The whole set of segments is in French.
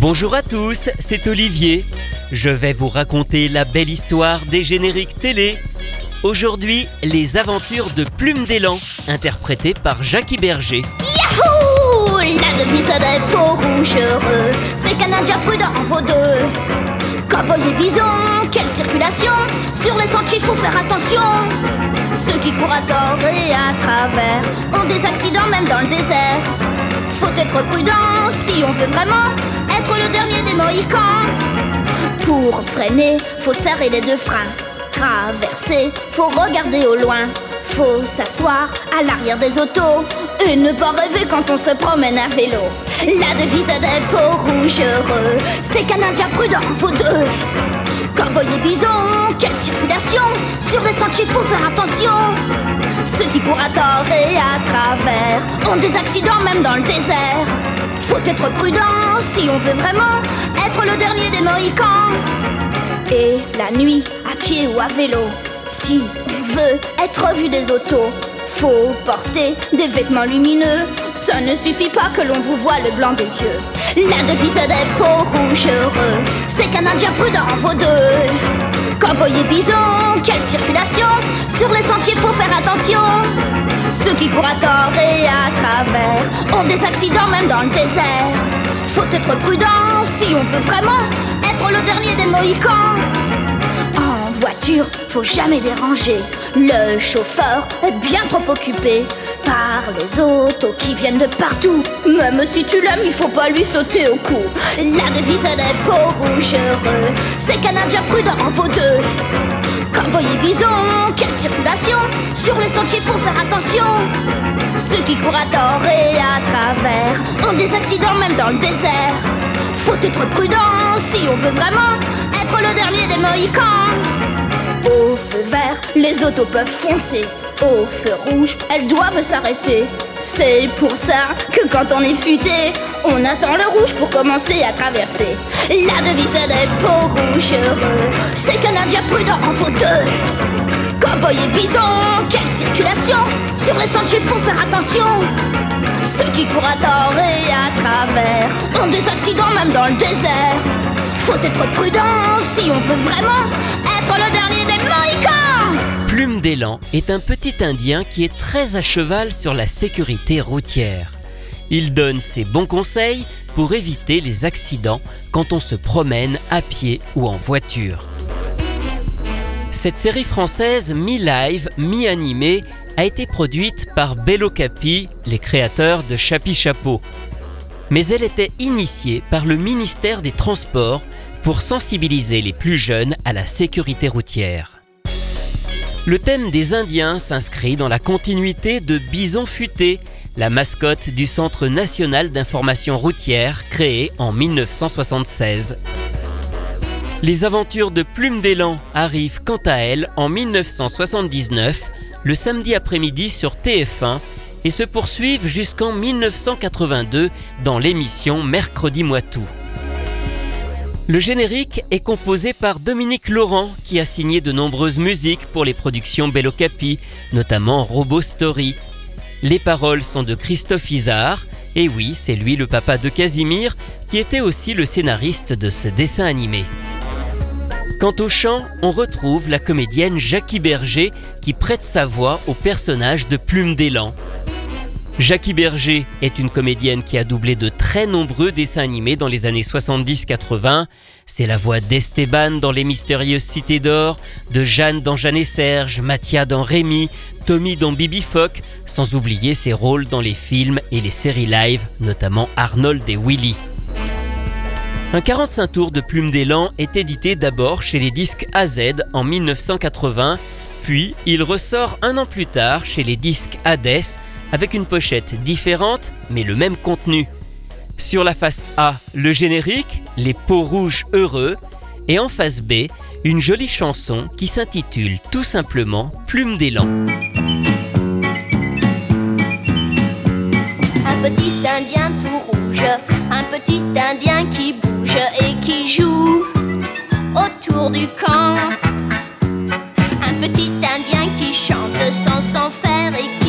Bonjour à tous, c'est Olivier. Je vais vous raconter la belle histoire des génériques télé. Aujourd'hui, les aventures de Plume d'élan, interprétées par Jackie Berger. Yahoo La devise des peaux rouges heureux, c'est Canadien prudent en vaut deux. Cowboy et bison, quelle circulation Sur les sentiers, faut faire attention. Ceux qui courent à tort et à travers ont des accidents même dans le désert. Faut être prudent si on veut vraiment le dernier des. Pour freiner, faut serrer les deux freins. Traverser, faut regarder au loin. Faut s'asseoir à l'arrière des autos et ne pas rêver quand on se promène à vélo. La devise des peaux rouges c'est Canadien prudent, vous deux. Cowboy et bison, quelle circulation Sur les sentiers, faut faire attention. Ceux qui courent à tort et à travers ont des accidents même dans le désert. Faut être prudent si on veut vraiment être le dernier des Mohicans. Et la nuit, à pied ou à vélo, si on veut être vu des autos, faut porter des vêtements lumineux. Ça ne suffit pas que l'on vous voit le blanc des yeux. La devise des peaux rouges heureux, c'est Canadien prudent vaut deux. Cowboy et bison, quelle circulation Sur les sentiers, faut faire attention. Ceux qui courent à tort et à travers ont des accidents même dans le désert. Faut être prudent si on veut vraiment être le dernier des Mohicans. En voiture, faut jamais déranger. Le chauffeur est bien trop occupé par les autos qui viennent de partout. Même si tu l'aimes, il faut pas lui sauter au cou. La devise des peaux rouges heureux, c'est Canadien prudent vaut deux. Cowboy et bison, quelle circulation Sur les sentiers, faut faire attention. Ceux qui courent à tort et à travers ont des accidents même dans le désert. Faut être prudent si on veut vraiment être le dernier des Mohicans. Au feu vert, les autos peuvent foncer. Au feu rouge, elles doivent s'arrêter. C'est pour ça que quand on est futé, on attend le rouge pour commencer à traverser. La devise des peaux rouges heureux, c'est Canadien prudent en vaut deux. Cowboy et bison, quelle circulation Sur les sentiers, faut faire attention. Ceux qui courent à tort et à travers ont des accidents même dans le désert. Faut être prudent si on veut vraiment Plume d'élan est un petit Indien qui est très à cheval sur la sécurité routière. Il donne ses bons conseils pour éviter les accidents quand on se promène à pied ou en voiture. Cette série française mi-live, mi-animée a été produite par Bello Capi, les créateurs de Chapi Chapeau. Mais elle était initiée par le ministère des Transports pour sensibiliser les plus jeunes à la sécurité routière. Le thème des Indiens s'inscrit dans la continuité de Bison Futé, la mascotte du Centre national d'information routière créé en 1976. Les aventures de Plume d'élan arrivent quant à elles en 1979, le samedi après-midi sur TF1 et se poursuivent jusqu'en 1982 dans l'émission Mercredi moi tout. Le générique est composé par Dominique Laurent qui a signé de nombreuses musiques pour les productions Bello Capi, notamment Robo Story. Les paroles sont de Christophe Isard, et oui, c'est lui le papa de Casimir qui était aussi le scénariste de ce dessin animé. Quant au chant, on retrouve la comédienne Jackie Berger qui prête sa voix au personnage de Plume d'élan. Jackie Berger est une comédienne qui a doublé de très nombreux dessins animés dans les années 70-80. C'est la voix d'Esteban dans Les Mystérieuses Cités d'Or, de Jeanne dans Jeanne et Serge, Mathia dans Rémi, Tommy dans Bibi Fock, sans oublier ses rôles dans les films et les séries live, notamment Arnold et Willy. Un 45 tours de Plume d'élan est édité d'abord chez les disques AZ en 1980, puis il ressort un an plus tard chez les disques Hades avec une pochette différente mais le même contenu. Sur la face A, le générique, les peaux rouges heureux, et en face B, une jolie chanson qui s'intitule tout simplement Plume d'élan. Un petit indien tout rouge, un petit indien qui bouge et qui joue autour du camp. Un petit indien qui chante sans s'en faire et qui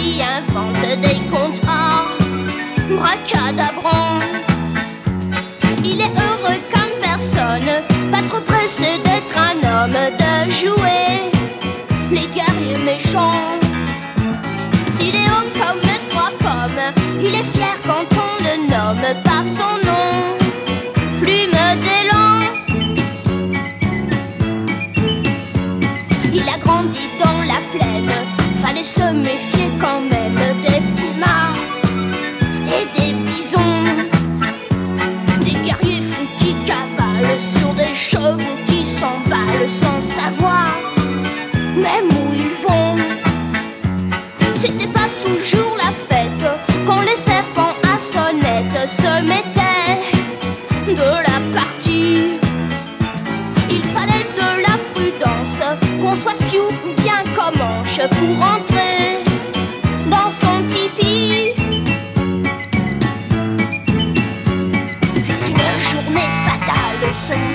par son nom.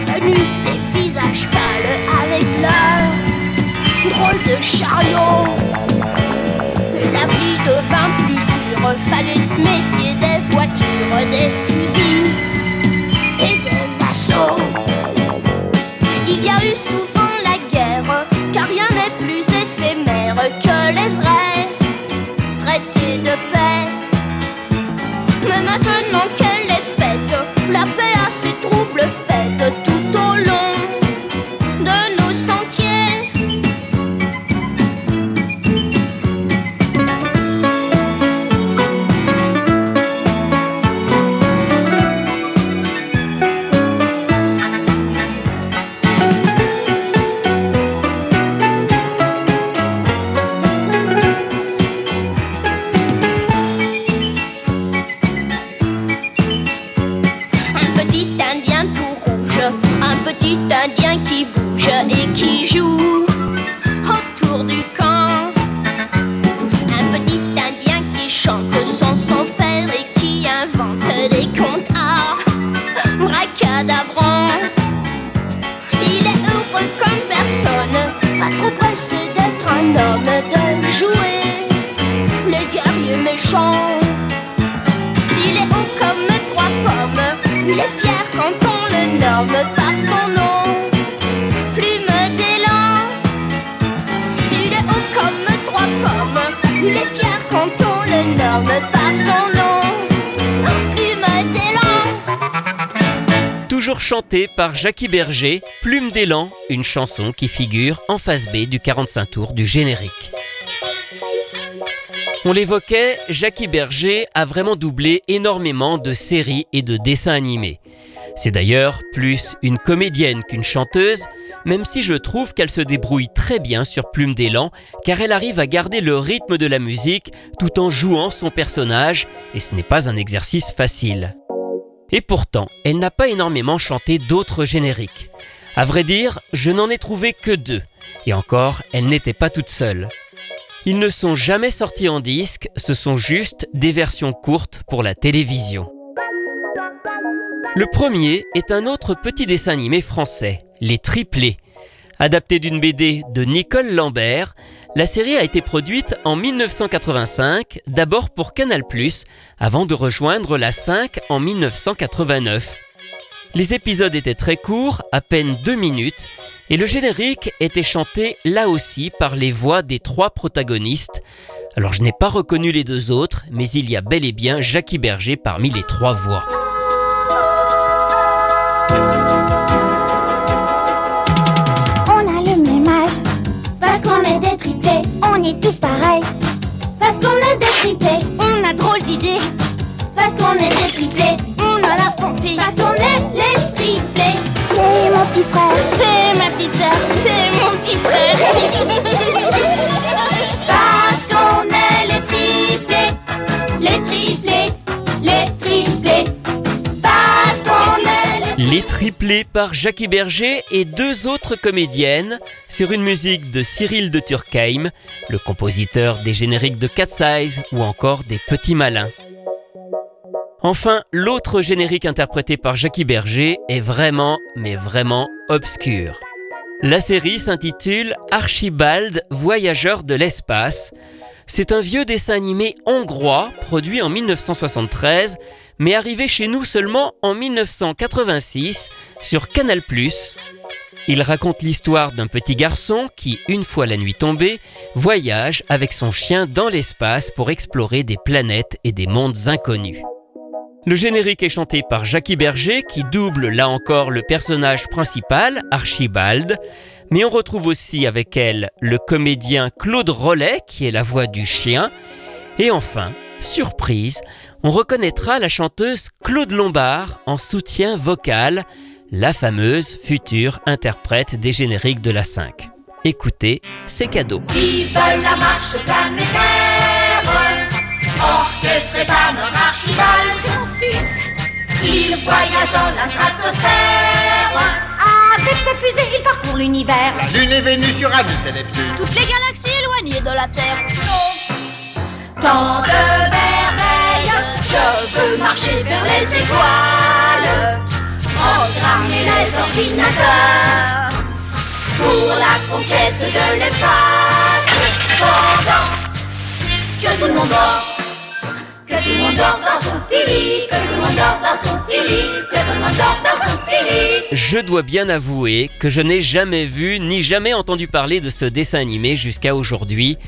Sont venus des visages pâles avec leur drôle de chariot. La vie devint plus dure, fallait se méfier des voitures, des fusils et des massaux. Il y a eu souvent la guerre, car rien n'est plus éphémère que les vrais traités de paix. Mais maintenant par son nom. Plume d'élan. Comme trois fier quand on le nomme par son nom. Plume d'élan. Toujours chanté par Jackie Berger, Plume d'élan, une chanson qui figure en face B du 45 tours du générique. On l'évoquait, Jackie Berger a vraiment doublé énormément de séries et de dessins animés. C'est d'ailleurs plus une comédienne qu'une chanteuse, même si je trouve qu'elle se débrouille très bien sur Plume d'élan, car elle arrive à garder le rythme de la musique tout en jouant son personnage, et ce n'est pas un exercice facile. Et pourtant, elle n'a pas énormément chanté d'autres génériques. À vrai dire, je n'en ai trouvé que deux, et encore, elle n'était pas toute seule. Ils ne sont jamais sortis en disque, ce sont juste des versions courtes pour la télévision. Le premier est un autre petit dessin animé français, Les Triplés. Adapté d'une BD de Nicole Lambert, la série a été produite en 1985, d'abord pour Canal+, avant de rejoindre la 5 en 1989. Les épisodes étaient très courts, à peine deux minutes, et le générique était chanté là aussi par les voix des trois protagonistes. Alors je n'ai pas reconnu les deux autres, mais il y a bel et bien Jackie Berger parmi les trois voix. Est tout pareil. parce qu'on est des triplés, on a drôle d'idées. Parce qu'on est des triplés, on a la fantaisie. Parce qu'on est les triplés. C'est mon petit frère. C'est ma petite sœur, c'est mon petit frère. Parce qu'on est les triplés, les triplés, les triplés par Jackie Berger et deux autres comédiennes sur une musique de Cyril de Turckheim, le compositeur des génériques de Cat Size ou encore des Petits Malins. Enfin, l'autre générique interprété par Jackie Berger est vraiment, mais vraiment obscur. La série s'intitule Archibald, voyageur de l'espace. C'est un vieux dessin animé hongrois produit en 1973, mais arrivé chez nous seulement en 1986 sur Canal+. Il raconte l'histoire d'un petit garçon qui, une fois la nuit tombée, voyage avec son chien dans l'espace pour explorer des planètes et des mondes inconnus. Le générique est chanté par Jackie Berger qui double là encore le personnage principal, Archibald, mais on retrouve aussi avec elle le comédien Claude Rollet qui est la voix du chien, et enfin, surprise, on reconnaîtra la chanteuse Claude Lombard en soutien vocal, la fameuse future interprète des génériques de la 5. Écoutez, c'est cadeau. Vive la marche planétaire, orchestrée par notre Archibald. Il voyage dans la stratosphère. Avec sa fusée, il parcourt l'univers. La Lune est Vénus, Uranus et Neptune. Toutes les galaxies éloignées de la Terre. Tant de merveilles, je veux marcher vers les étoiles. Programmer les ordinateurs pour la conquête de l'espace. Pendant que tout le monde dort, Je dois bien avouer que je n'ai jamais vu ni jamais entendu parler de ce dessin animé jusqu'à aujourd'hui,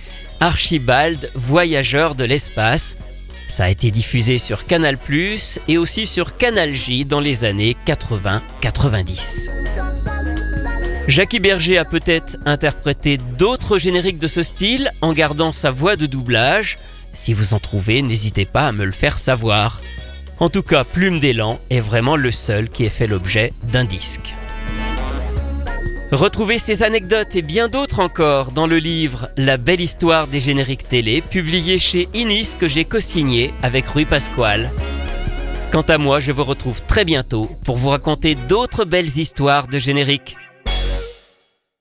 Archibald, voyageur de l'espace. Ça a été diffusé sur Canal ⁇ et aussi sur Canal J dans les années 80-90. Jackie Berger a peut-être interprété d'autres génériques de ce style en gardant sa voix de doublage. Si vous en trouvez, n'hésitez pas à me le faire savoir. En tout cas, Plume d'élan est vraiment le seul qui ait fait l'objet d'un disque. Retrouvez ces anecdotes et bien d'autres encore dans le livre La belle histoire des génériques télé, publié chez Inis que j'ai co-signé avec Rui Pasquale. Quant à moi, je vous retrouve très bientôt pour vous raconter d'autres belles histoires de génériques.